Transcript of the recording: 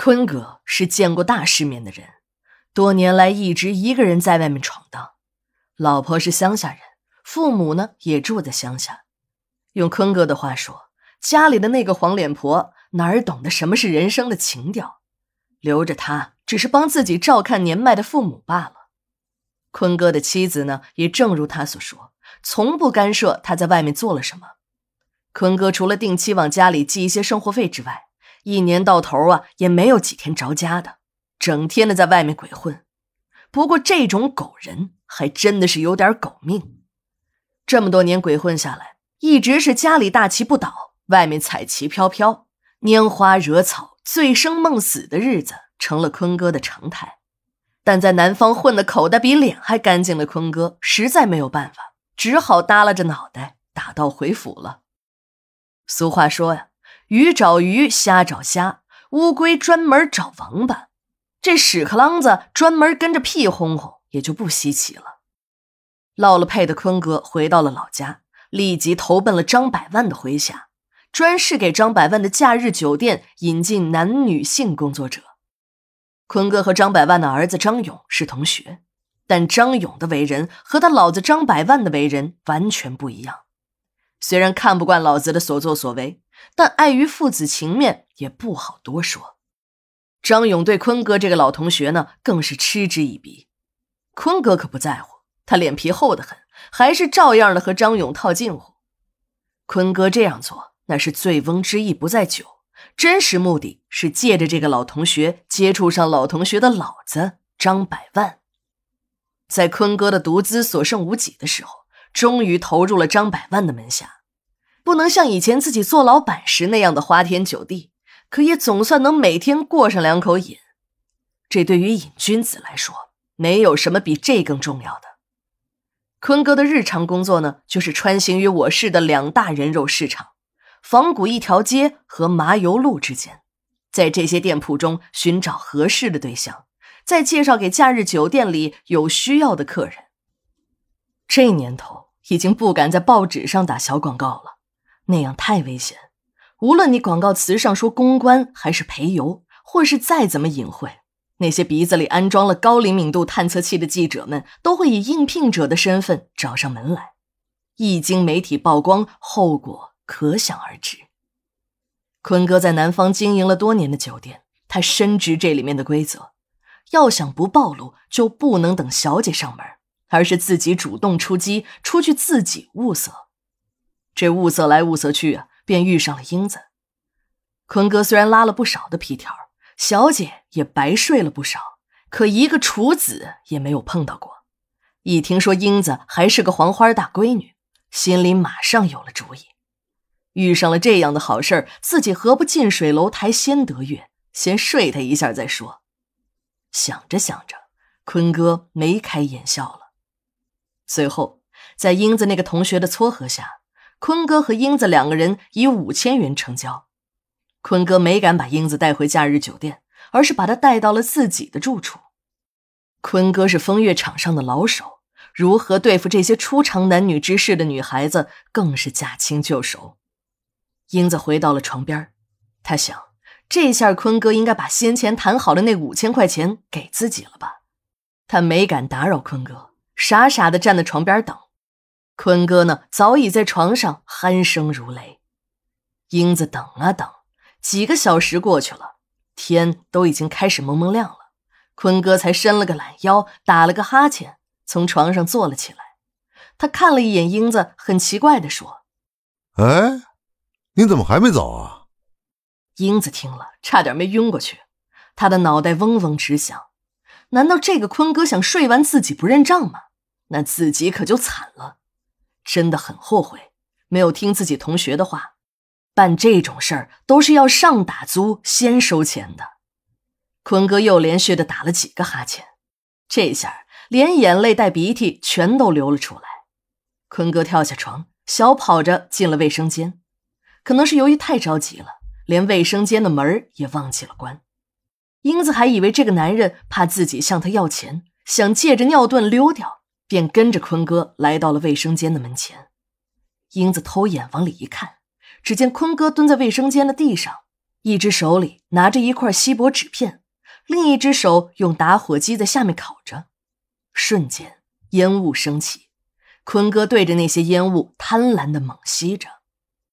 坤哥是见过大世面的人，多年来一直一个人在外面闯荡。老婆是乡下人，父母呢也住在乡下。用坤哥的话说，家里的那个黄脸婆哪儿懂得什么是人生的情调，留着他只是帮自己照看年迈的父母罢了。坤哥的妻子呢，也正如他所说，从不干涉他在外面做了什么。坤哥除了定期往家里寄一些生活费之外，一年到头啊，也没有几天着家的，整天的在外面鬼混。不过这种狗人还真的是有点狗命。这么多年鬼混下来，一直是家里大旗不倒，外面彩旗飘飘，拈花惹草、醉生梦死的日子成了坤哥的常态。但在南方混的口袋比脸还干净的坤哥，实在没有办法，只好耷拉着脑袋打道回府了。俗话说呀。鱼找鱼，虾找虾，乌龟专门找王八。这屎壳郎子专门跟着屁哄哄，也就不稀奇了。落了配的坤哥回到了老家，立即投奔了张百万的麾下，专事给张百万的假日酒店引进男女性工作者。坤哥和张百万的儿子张勇是同学，但张勇的为人和他老子张百万的为人完全不一样。虽然看不惯老子的所作所为。但碍于父子情面，也不好多说。张勇对坤哥这个老同学呢，更是嗤之以鼻。坤哥可不在乎，他脸皮厚得很，还是照样的和张勇套近乎。坤哥这样做，那是醉翁之意不在酒，真实目的是借着这个老同学接触上老同学的老子张百万。在坤哥的独资所剩无几的时候，终于投入了张百万的门下。不能像以前自己做老板时那样的花天酒地，可也总算能每天过上两口瘾。这对于瘾君子来说，没有什么比这更重要的。坤哥的日常工作呢，就是穿行于我市的两大人肉市场——仿古一条街和麻油路之间，在这些店铺中寻找合适的对象，再介绍给假日酒店里有需要的客人。这年头已经不敢在报纸上打小广告了。那样太危险，无论你广告词上说公关还是陪游，或是再怎么隐晦，那些鼻子里安装了高灵敏度探测器的记者们都会以应聘者的身份找上门来。一经媒体曝光，后果可想而知。坤哥在南方经营了多年的酒店，他深知这里面的规则，要想不暴露，就不能等小姐上门，而是自己主动出击，出去自己物色。这物色来物色去啊，便遇上了英子。坤哥虽然拉了不少的皮条，小姐也白睡了不少，可一个处子也没有碰到过。一听说英子还是个黄花大闺女，心里马上有了主意。遇上了这样的好事自己何不近水楼台先得月，先睡她一下再说？想着想着，坤哥眉开眼笑了。随后，在英子那个同学的撮合下。坤哥和英子两个人以五千元成交，坤哥没敢把英子带回假日酒店，而是把她带到了自己的住处。坤哥是风月场上的老手，如何对付这些初尝男女之事的女孩子，更是驾轻就熟。英子回到了床边，她想，这下坤哥应该把先前谈好的那五千块钱给自己了吧？他没敢打扰坤哥，傻傻的站在床边等。坤哥呢，早已在床上鼾声如雷。英子等啊等，几个小时过去了，天都已经开始蒙蒙亮了。坤哥才伸了个懒腰，打了个哈欠，从床上坐了起来。他看了一眼英子，很奇怪的说：“哎，你怎么还没走啊？”英子听了，差点没晕过去。他的脑袋嗡嗡直响。难道这个坤哥想睡完自己不认账吗？那自己可就惨了。真的很后悔，没有听自己同学的话，办这种事儿都是要上打租先收钱的。坤哥又连续的打了几个哈欠，这下连眼泪带鼻涕全都流了出来。坤哥跳下床，小跑着进了卫生间，可能是由于太着急了，连卫生间的门也忘记了关。英子还以为这个男人怕自己向他要钱，想借着尿遁溜掉。便跟着坤哥来到了卫生间的门前，英子偷眼往里一看，只见坤哥蹲在卫生间的地上，一只手里拿着一块锡箔纸片，另一只手用打火机在下面烤着。瞬间，烟雾升起，坤哥对着那些烟雾贪婪的猛吸着。